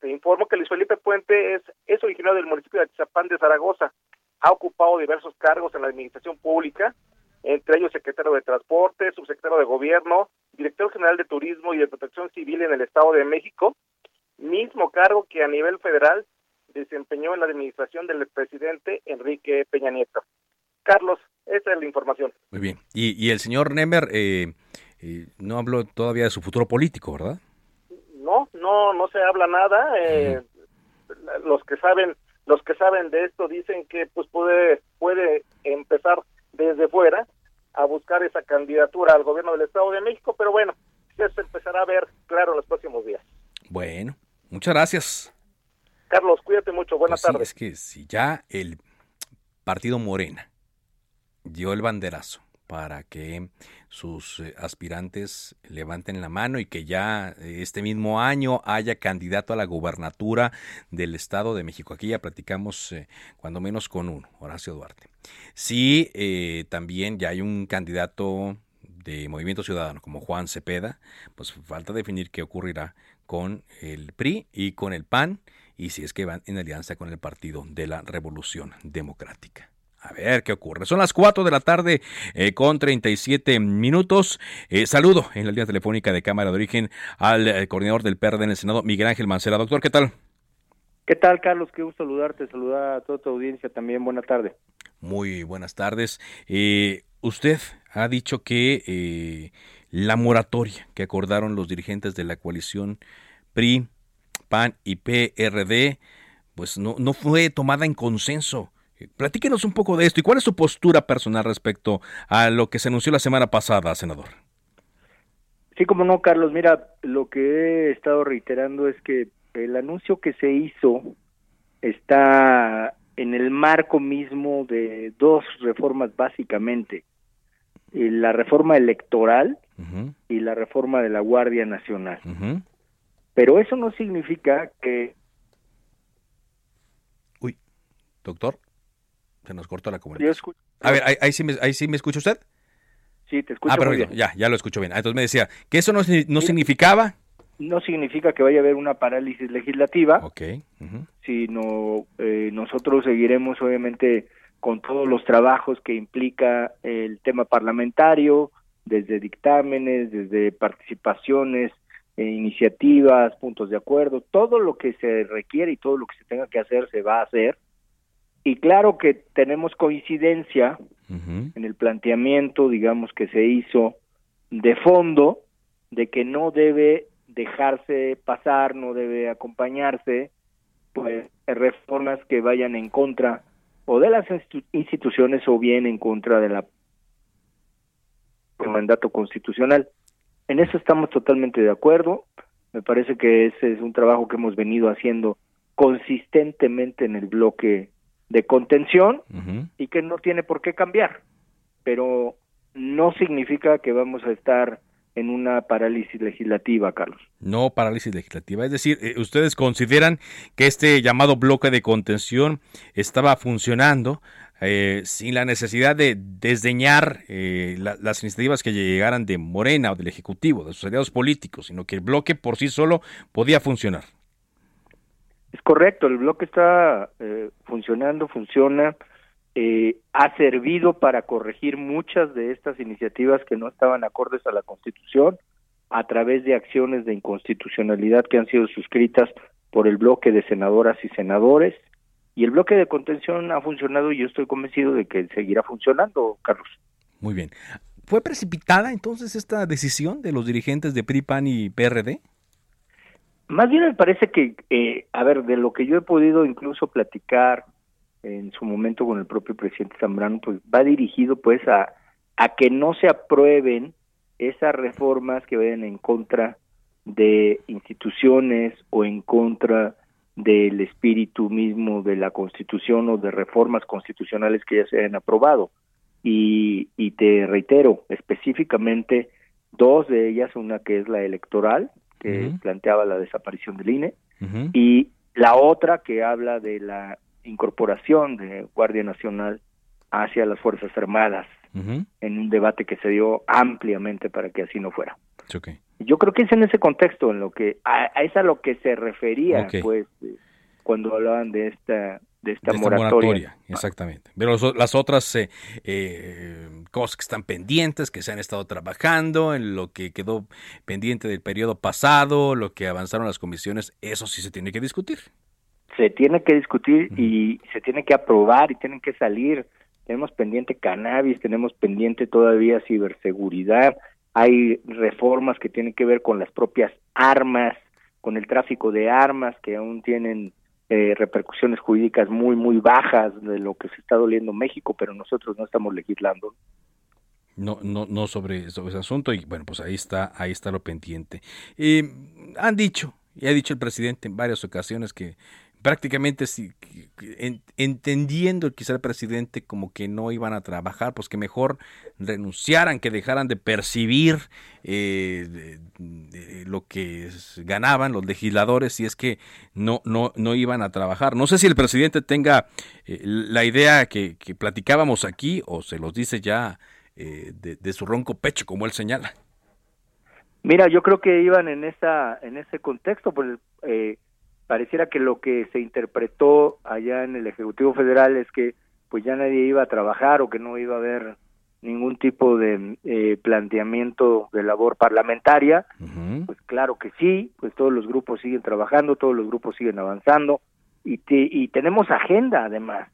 [SPEAKER 16] te informo que Luis Felipe Puente es, es originario del municipio de Atizapán de Zaragoza, ha ocupado diversos cargos en la administración pública, entre ellos secretario de Transporte, subsecretario de Gobierno, director general de Turismo y de Protección Civil en el Estado de México, mismo cargo que a nivel federal desempeñó en la administración del presidente Enrique Peña Nieto. Carlos, esa es la información.
[SPEAKER 1] Muy bien. Y, el señor Nemer eh, eh, no habló todavía de su futuro político, ¿verdad?
[SPEAKER 16] No, no, no se habla nada. Eh, los que saben los que saben de esto dicen que pues puede puede empezar desde fuera a buscar esa candidatura al gobierno del Estado de México, pero bueno, ya se empezará a ver claro en los próximos días.
[SPEAKER 1] Bueno, muchas gracias.
[SPEAKER 16] Carlos, cuídate mucho, buenas pues tardes.
[SPEAKER 1] es que si ya el partido Morena dio el banderazo para que sus eh, aspirantes levanten la mano y que ya eh, este mismo año haya candidato a la gubernatura del Estado de México. Aquí ya platicamos eh, cuando menos con uno, Horacio Duarte. Sí, también ya hay un candidato de Movimiento Ciudadano como Juan Cepeda, pues falta definir qué ocurrirá con el PRI y con el PAN y si es que van en alianza con el Partido de la Revolución Democrática. A ver qué ocurre. Son las 4 de la tarde eh, con 37 minutos. Eh, saludo en la línea telefónica de Cámara de Origen al eh, coordinador del PRD en el Senado, Miguel Ángel Mancera. Doctor, ¿qué tal?
[SPEAKER 17] ¿Qué tal, Carlos? Qué gusto saludarte. Saludar a toda tu audiencia también. Buenas tardes.
[SPEAKER 1] Muy buenas tardes. usted ha dicho que la moratoria que acordaron los dirigentes de la coalición PRI, PAN y PRD, pues no, no fue tomada en consenso. Platíquenos un poco de esto y cuál es su postura personal respecto a lo que se anunció la semana pasada, senador.
[SPEAKER 17] Sí, como no, Carlos. Mira, lo que he estado reiterando es que el anuncio que se hizo está en el marco mismo de dos reformas básicamente. eh, la reforma electoral y la reforma de la Guardia Nacional. Pero eso no significa que...
[SPEAKER 1] Uy, doctor, se nos cortó la comunicación. A ver, ¿ahí, sí me, ¿ahí sí me escucha usted?
[SPEAKER 17] Sí, te escucho
[SPEAKER 1] Ah, pero ya, ya lo escucho bien. Ah, entonces me decía que eso no, no significaba
[SPEAKER 17] no significa que vaya a haber una parálisis legislativa,
[SPEAKER 1] Ok.
[SPEAKER 17] sino eh, nosotros seguiremos obviamente con todos los trabajos que implica el tema parlamentario, desde dictámenes, desde participaciones, eh, iniciativas, puntos de acuerdo, todo lo que se requiere y todo lo que se tenga que hacer se va a hacer. Y claro que tenemos coincidencia en el planteamiento, digamos, que se hizo de fondo, de que no debe dejarse pasar, no debe acompañarse, pues reformas que vayan en contra o de las instituciones o bien en contra de la el mandato constitucional. En eso estamos totalmente de acuerdo. Me parece que ese es un trabajo que hemos venido haciendo consistentemente en el bloque de contención y que no tiene por qué cambiar. Pero no significa que vamos a estar en una parálisis legislativa, Carlos.
[SPEAKER 1] No parálisis legislativa, es decir, eh, ustedes consideran que este llamado bloque de contención estaba funcionando eh, sin la necesidad de desdeñar eh, las iniciativas que llegaran de Morena o del Ejecutivo, de sus aliados políticos, sino que el bloque por sí solo podía funcionar.
[SPEAKER 17] Es correcto, el bloque está funcionando, funciona, eh, ha servido para corregir muchas de estas iniciativas que no estaban acordes a la Constitución a través de acciones de inconstitucionalidad que han sido suscritas por el bloque de senadoras y senadores. Y el bloque de contención ha funcionado y yo estoy convencido de que seguirá funcionando, Carlos.
[SPEAKER 1] Muy bien. ¿Fue precipitada entonces esta decisión de los dirigentes de PRI, PAN y PRD?
[SPEAKER 17] Más bien me parece que, eh, a ver, de lo que yo he podido incluso platicar en su momento con el propio presidente Zambrano, pues va dirigido pues a, que no se aprueben esas reformas que vayan en contra de instituciones o en contra del espíritu mismo de la Constitución o de reformas constitucionales que ya se hayan aprobado. Y, y te reitero, específicamente dos de ellas, una que es la electoral, que planteaba la desaparición del INE, y la otra que habla de la incorporación de Guardia Nacional hacia las Fuerzas Armadas en un debate que se dio ampliamente para que así no fuera. Yo creo que es en ese contexto en lo que a, es a lo que se refería pues eh, cuando hablaban de esta de esta, moratoria.
[SPEAKER 1] Exactamente. Pero las otras eh, eh, cosas que están pendientes, que se han estado trabajando, en lo que quedó pendiente del periodo pasado, lo que avanzaron las comisiones, eso sí se tiene que discutir
[SPEAKER 17] se tiene que discutir y se tiene que aprobar y tienen que salir. Tenemos pendiente cannabis, tenemos pendiente todavía ciberseguridad, hay reformas que tienen que ver con las propias armas, con el tráfico de armas que aún tienen eh, repercusiones jurídicas muy, muy bajas de lo que se está doliendo México, pero nosotros no estamos legislando.
[SPEAKER 1] No, no, no sobre, sobre ese asunto y bueno, pues ahí está, ahí está lo pendiente. Eh, han dicho, y ha dicho el presidente en varias ocasiones que prácticamente si, entendiendo quizá el presidente como que no iban a trabajar, pues que mejor renunciaran, que dejaran de percibir eh, lo que ganaban los legisladores si es que no, no, no iban a trabajar. No sé si el presidente tenga eh, la idea que, platicábamos aquí o se los dice ya eh, de, su ronco pecho, como él señala.
[SPEAKER 17] Mira, yo creo que iban en esa en ese contexto, pues eh, pareciera que lo que se interpretó allá en el Ejecutivo Federal es que pues ya nadie iba a trabajar o que no iba a haber ningún tipo de eh, planteamiento de labor parlamentaria, pues claro que sí, pues todos los grupos siguen trabajando, todos los grupos siguen avanzando y, y tenemos agenda además,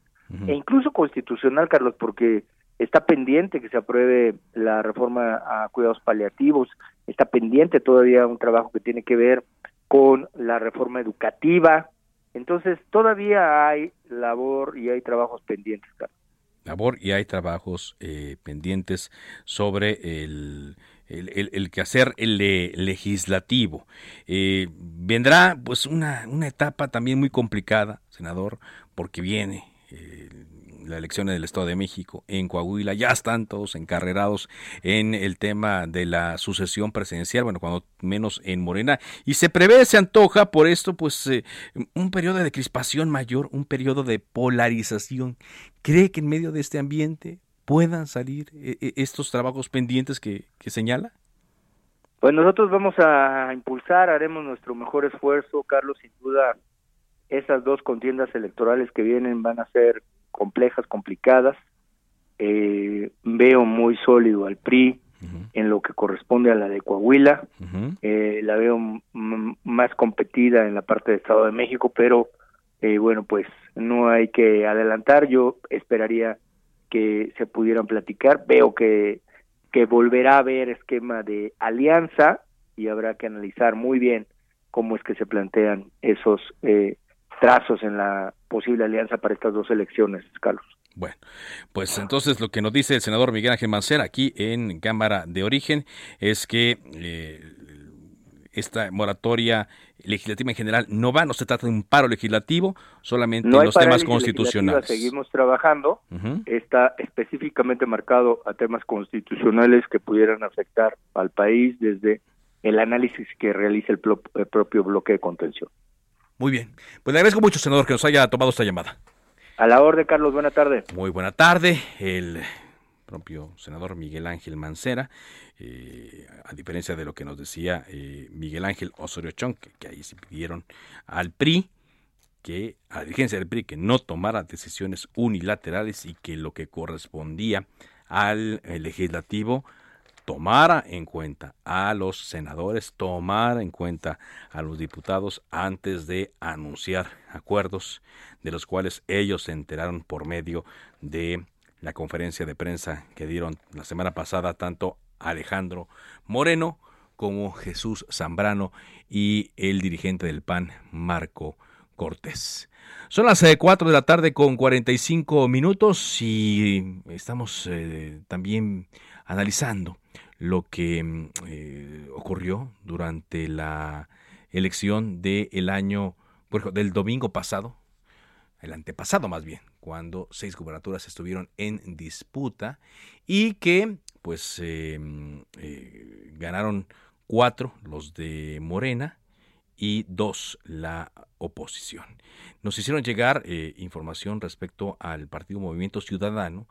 [SPEAKER 17] e incluso constitucional, Carlos, porque está pendiente que se apruebe la reforma a cuidados paliativos, está pendiente todavía un trabajo que tiene que ver con la reforma educativa. Entonces, todavía hay labor y hay trabajos pendientes, Carlos.
[SPEAKER 1] Labor y hay trabajos eh, pendientes sobre el, el, quehacer legislativo. Eh, vendrá pues una, una etapa también muy complicada, senador, porque viene eh, la elección en el Estado de México, en Coahuila, ya están todos encarrerados en el tema de la sucesión presidencial, bueno, cuando menos en Morena, y se prevé, se antoja por esto, pues eh, un periodo de crispación mayor, un periodo de polarización. ¿Cree que en medio de este ambiente puedan salir eh, eh, estos trabajos pendientes que, que señala?
[SPEAKER 17] Pues nosotros vamos a impulsar, haremos nuestro mejor esfuerzo, Carlos, sin duda esas dos contiendas electorales que vienen van a ser complejas, complicadas. Eh, veo muy sólido al PRI en lo que corresponde a la de Coahuila. eh, la veo más competida en la parte de Estado de México, pero eh, bueno, pues no hay que adelantar. Yo esperaría que se pudieran platicar. Veo que, que volverá a haber esquema de alianza y habrá que analizar muy bien cómo es que se plantean esos eh, trazos en la posible alianza para estas dos elecciones, Carlos.
[SPEAKER 1] Bueno, pues entonces lo que nos dice el senador Miguel Ángel Mancera aquí en Cámara de Origen es que eh, esta moratoria legislativa en general no va, no se trata de un paro legislativo, solamente
[SPEAKER 17] no
[SPEAKER 1] en los temas constitucionales.
[SPEAKER 17] Seguimos trabajando, está específicamente marcado a temas constitucionales que pudieran afectar al país desde el análisis que realiza el, el propio bloque de contención.
[SPEAKER 1] Muy bien. Pues le agradezco mucho, senador, que nos haya tomado esta llamada.
[SPEAKER 17] A la orden, Carlos. Buena tarde.
[SPEAKER 1] Muy buena tarde. El propio senador Miguel Ángel Mancera, eh, a diferencia de lo que nos decía eh, Miguel Ángel Osorio Chong, que, ahí se pidieron al PRI, que a la dirigencia del PRI que no tomara decisiones unilaterales y que lo que correspondía al eh, legislativo tomara en cuenta a los senadores, tomara en cuenta a los diputados antes de anunciar acuerdos de los cuales ellos se enteraron por medio de la conferencia de prensa que dieron la semana pasada tanto Alejandro Moreno como Jesús Zambrano y el dirigente del PAN, Marco Cortés. Son las 4 eh, de la tarde con 45 minutos y estamos eh, también analizando lo que mm, eh, ocurrió durante la elección del año, del domingo pasado, el antepasado más bien, cuando seis gubernaturas estuvieron en disputa y que pues eh, mm, eh, ganaron cuatro los de Morena y dos la oposición. Nos hicieron llegar información respecto al Partido Movimiento Ciudadano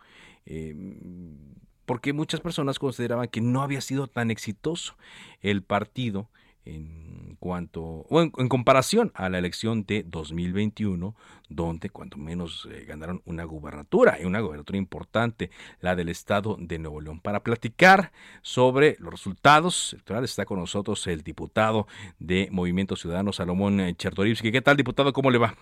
[SPEAKER 1] porque muchas personas consideraban que no había sido tan exitoso el partido en cuanto o en, comparación a la elección de 2021 donde cuanto menos eh, ganaron una gubernatura y una gubernatura importante la del estado de Nuevo León. Para platicar sobre los resultados electorales está con nosotros el diputado de Movimiento Ciudadano Salomón Chertorivsky. ¿qué tal diputado cómo le va?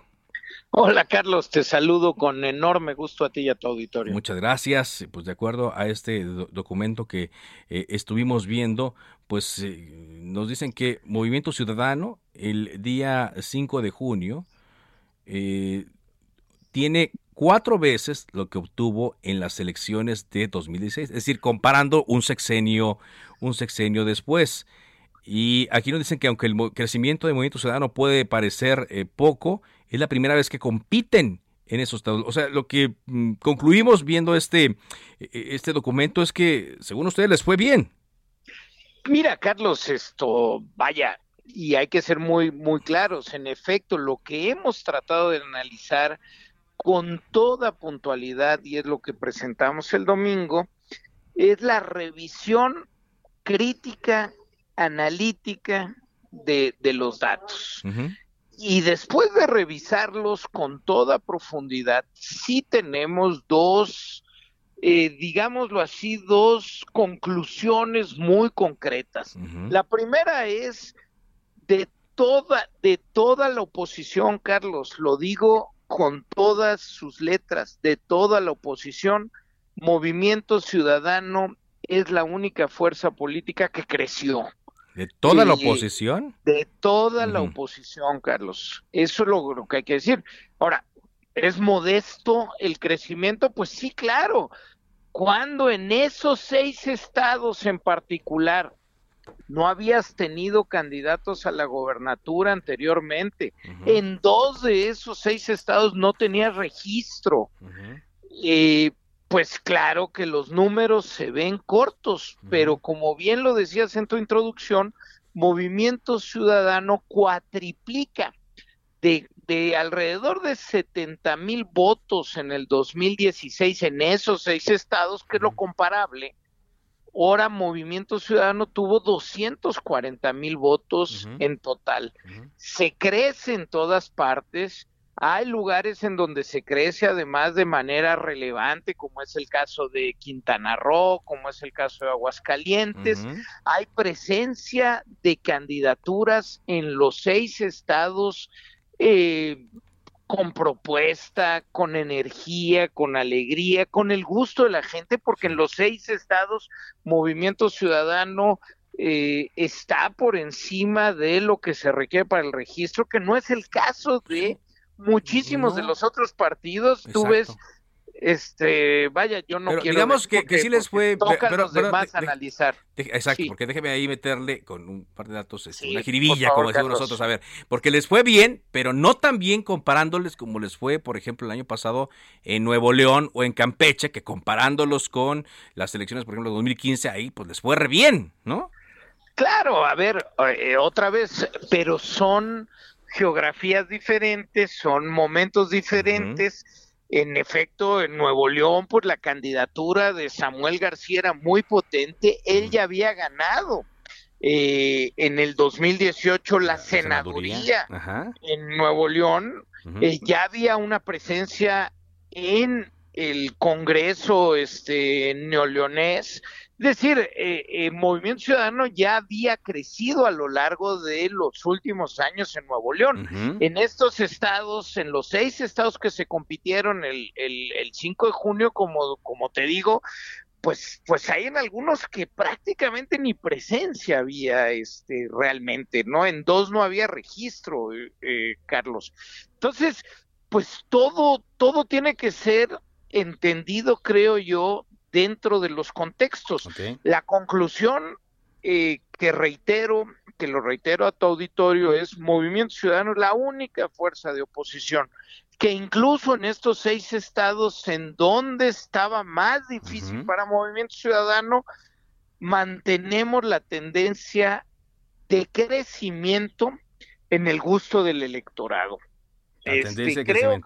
[SPEAKER 18] Hola Carlos, te saludo con enorme gusto a ti y a tu auditorio.
[SPEAKER 1] Muchas gracias. Pues de acuerdo a este documento que eh, estuvimos viendo, pues eh, nos dicen que Movimiento Ciudadano el día 5 de junio eh, tiene cuatro veces lo que obtuvo en las elecciones de 2016, es decir, comparando un sexenio, un sexenio después. Y aquí nos dicen que aunque el crecimiento de Movimiento Ciudadano puede parecer poco, es la primera vez que compiten en esos estados. O sea, lo que mm, concluimos viendo este, e, este documento es que, según ustedes, les fue bien.
[SPEAKER 18] Mira, Carlos, esto, vaya, y hay que ser muy, muy claros. En efecto, lo que hemos tratado de analizar con toda puntualidad, y es lo que presentamos el domingo, es la revisión crítica, analítica de, de los datos y después de revisarlos con toda profundidad, sí tenemos dos, eh, digámoslo así, dos conclusiones muy concretas. La primera es de toda, de toda la oposición, Carlos, lo digo con todas sus letras, de toda la oposición, Movimiento Ciudadano es la única fuerza política que creció.
[SPEAKER 1] ¿De toda la oposición?
[SPEAKER 18] De toda la oposición, Carlos. Eso es lo, que hay que decir. Ahora, ¿es modesto el crecimiento? Pues sí, claro. Cuando en esos seis estados en particular no habías tenido candidatos a la gobernatura anteriormente, en dos de esos seis estados no tenías registro. Eh, pues claro que los números se ven cortos, pero como bien lo decías en tu introducción, Movimiento Ciudadano cuatriplica de, de alrededor de 70 mil votos en el 2016 en esos seis estados, que es lo comparable. Ahora Movimiento Ciudadano tuvo 240 mil votos en total. Se crece en todas partes hay lugares en donde se crece además de manera relevante, como es el caso de Quintana Roo, como es el caso de Aguascalientes. Hay presencia de candidaturas en los seis estados eh, con propuesta, con energía, con alegría, con el gusto de la gente, porque en los seis estados Movimiento Ciudadano eh, está por encima de lo que se requiere para el registro, que no es el caso de muchísimos de los otros partidos, tú ves este, vaya, yo no quiero
[SPEAKER 1] digamos que, que, sí les fue
[SPEAKER 18] pero, los demás analizar.
[SPEAKER 1] exacto, porque déjeme ahí meterle con un par de datos este, una jiribilla, como decimos nosotros, a ver, porque les fue bien, pero no tan bien comparándoles como les fue, por ejemplo, el año pasado en Nuevo León o en Campeche, que comparándolos con las elecciones, por ejemplo, de 2015, ahí pues les fue re bien, ¿no?
[SPEAKER 18] Claro, a ver, eh, otra vez, pero son geografías diferentes, son momentos diferentes. En efecto, en Nuevo León, pues la candidatura de Samuel García era muy potente. Él ya había ganado eh, en el 2018 la, senaduría, en Nuevo León. Eh, ya había una presencia en el Congreso este neoleonés es decir, eh, eh, Movimiento Ciudadano ya había crecido a lo largo de los últimos años en Nuevo León. En estos estados, en los seis estados que se compitieron el, el, 5 de junio, como, como te digo, pues, pues hay en algunos que prácticamente ni presencia había este, realmente, ¿no? En dos no había registro, eh, Carlos. Entonces, pues todo, todo tiene que ser entendido, creo yo, dentro de los contextos. La conclusión eh, que reitero, que lo reitero a tu auditorio, es Movimiento Ciudadano la única fuerza de oposición que incluso en estos seis estados en donde estaba más difícil para Movimiento Ciudadano, mantenemos la tendencia de crecimiento en el gusto del electorado. Este, creo,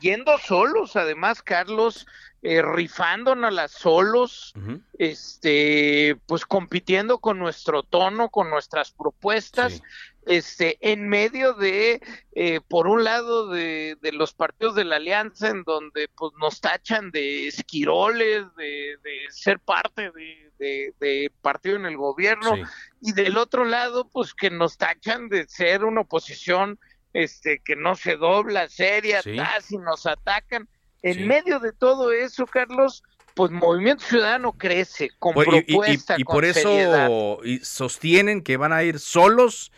[SPEAKER 18] yendo solos, además, Carlos, eh, rifándonos solos, este, pues compitiendo con nuestro tono, con nuestras propuestas, este, en medio de, eh, por un lado, de, los partidos de la alianza, en donde pues nos tachan de esquiroles, de, ser parte de, partido en el gobierno, y del otro lado, pues que nos tachan de ser una oposición este, que no se dobla, seria, casi nos atacan. En medio de todo eso, Carlos, pues Movimiento Ciudadano crece con propuesta,
[SPEAKER 1] y, por eso sostienen que van a ir solos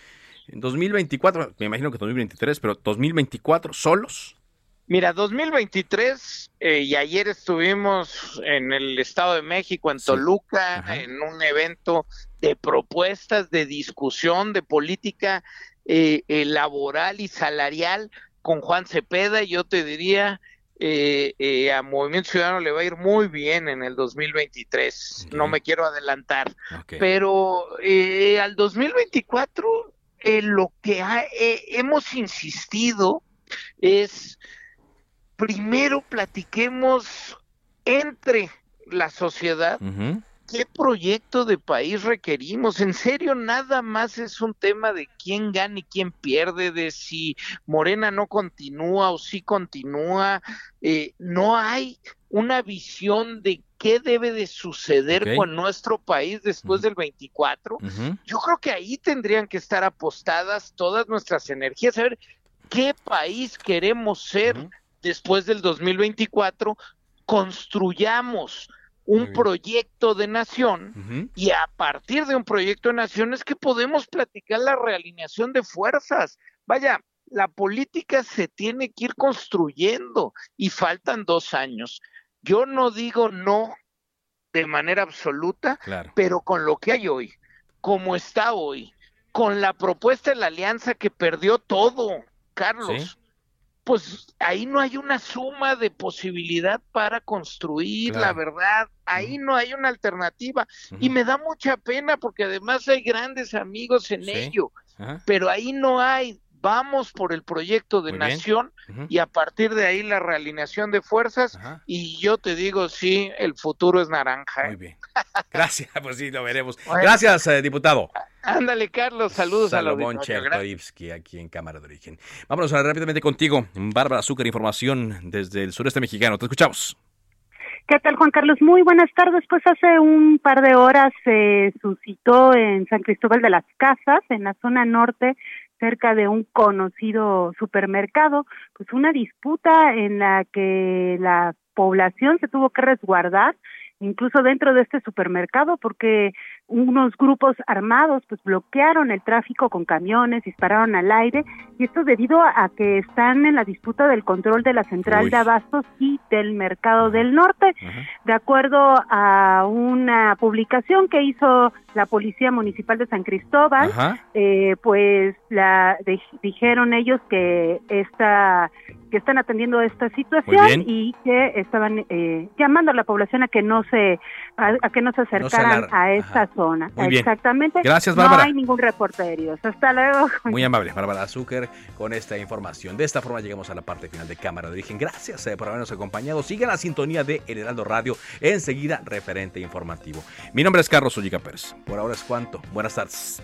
[SPEAKER 1] en 2024, me imagino que 2023, pero 2024 solos.
[SPEAKER 18] Mira, 2023, eh, y ayer estuvimos en el Estado de México, en Toluca, en un evento de propuestas, de discusión, de política eh, eh, laboral y salarial con Juan Cepeda, yo te diría, eh, eh, a Movimiento Ciudadano le va a ir muy bien en el 2023, no me quiero adelantar, pero eh, al 2024 lo que hemos insistido es, primero platiquemos entre la sociedad, ¿Qué proyecto de país requerimos? En serio, nada más es un tema de quién gana y quién pierde, de si Morena no continúa o si continúa. Eh, no hay una visión de qué debe de suceder con nuestro país después del 24. Yo creo que ahí tendrían que estar apostadas todas nuestras energías, a ver qué país queremos ser después del 2024, construyamos un proyecto de nación y a partir de un proyecto de nación es que podemos platicar la realineación de fuerzas. Vaya, la política se tiene que ir construyendo y faltan dos años. Yo no digo no de manera absoluta, pero con lo que hay hoy, como está hoy, con la propuesta de la alianza que perdió todo, Carlos, pues ahí no hay una suma de posibilidad para construir la verdad, ahí no hay una alternativa. Y me da mucha pena porque además hay grandes amigos en ello, pero ahí no hay, vamos por el proyecto de nación y a partir de ahí la realineación de fuerzas y yo te digo, sí, el futuro es naranja.
[SPEAKER 1] Muy bien. Gracias, [LAUGHS] pues sí, lo veremos. [LAUGHS] Gracias, eh, diputado.
[SPEAKER 18] Ándale, Carlos, saludos a
[SPEAKER 1] Salomón Chertoivsky, aquí en Cámara de Origen. Vámonos rápidamente contigo, Bárbara Azúcar, información desde el sureste mexicano. Te escuchamos.
[SPEAKER 19] ¿Qué tal, Juan Carlos? Muy buenas tardes. Pues hace un par de horas se suscitó en San Cristóbal de las Casas, en la zona norte, cerca de un conocido supermercado, pues una disputa en la que la población se tuvo que resguardar incluso dentro de este supermercado porque unos grupos armados pues bloquearon el tráfico con camiones, dispararon al aire y esto debido a que están en la disputa del control de la central de abastos y del mercado del norte. De acuerdo a una publicación que hizo la Policía Municipal de San Cristóbal, eh, pues la dijeron ellos que esta que están atendiendo esta situación y que estaban eh, llamando a la población a que no se a, que no se acercaran a esta zona. Exactamente.
[SPEAKER 1] Gracias, Bárbara.
[SPEAKER 19] No hay ningún reporterio. Hasta luego.
[SPEAKER 1] Muy amable, Bárbara Azúcar, con esta información. De esta forma llegamos a la parte final de Cámara de Origen. Gracias eh, por habernos acompañado. Sigan la sintonía de El Heraldo Radio. Enseguida, referente informativo. Mi nombre es Carlos Ollica Pérez. Por ahora es cuanto. Buenas tardes.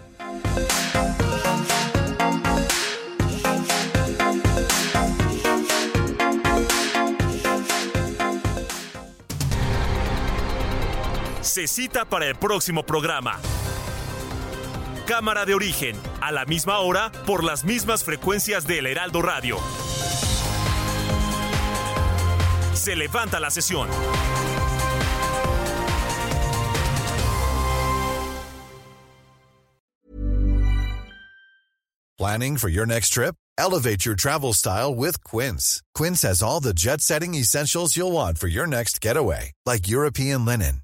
[SPEAKER 14] Se cita para el próximo programa. Cámara de origen, a la misma hora, por las mismas frecuencias del Heraldo Radio. Se levanta la sesión.
[SPEAKER 20] Planning for your next trip? Elevate your travel style with Quince. Quince has all the jet setting essentials you'll want for your next getaway, like European linen